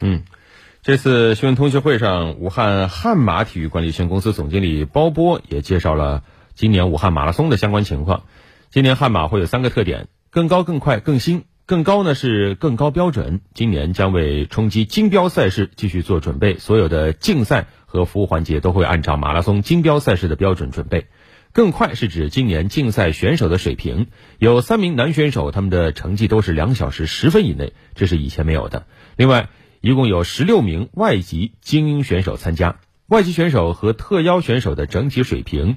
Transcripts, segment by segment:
嗯，这次新闻通讯会上，武汉悍马体育管理有限公司总经理包波也介绍了今年武汉马拉松的相关情况。今年悍马会有三个特点：更高、更快、更新。更高呢是更高标准，今年将为冲击金标赛事继续做准备，所有的竞赛和服务环节都会按照马拉松金标赛事的标准准备。更快是指今年竞赛选手的水平，有三名男选手，他们的成绩都是两小时十分以内，这是以前没有的。另外，一共有十六名外籍精英选手参加，外籍选手和特邀选手的整体水平，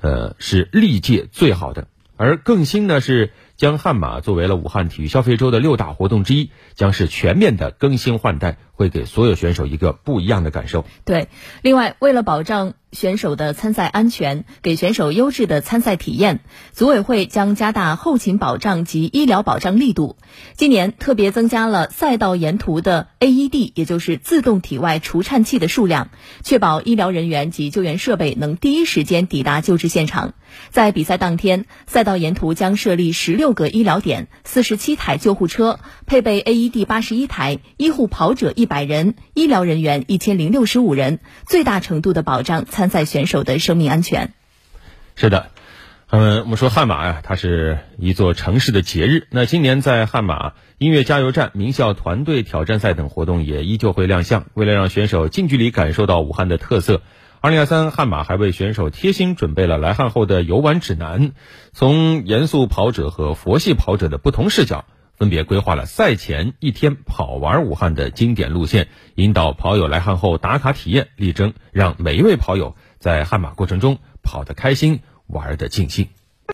呃，是历届最好的。而更新呢是将悍马作为了武汉体育消费周的六大活动之一，将是全面的更新换代，会给所有选手一个不一样的感受。对，另外为了保障。选手的参赛安全，给选手优质的参赛体验，组委会将加大后勤保障及医疗保障力度。今年特别增加了赛道沿途的 AED，也就是自动体外除颤器的数量，确保医疗人员及救援设备能第一时间抵达救治现场。在比赛当天，赛道沿途将设立十六个医疗点、四十七台救护车，配备 AED 八十一台，医护跑者一百人，医疗人员一千零六十五人，最大程度的保障。参赛选手的生命安全。是的，嗯，我们说悍马呀，它是一座城市的节日。那今年在悍马音乐加油站、名校团队挑战赛等活动也依旧会亮相。为了让选手近距离感受到武汉的特色，二零二三悍马还为选手贴心准备了来汉后的游玩指南，从严肃跑者和佛系跑者的不同视角。分别规划了赛前一天跑玩武汉的经典路线，引导跑友来汉后打卡体验，力争让每一位跑友在悍马过程中跑得开心，玩得尽兴。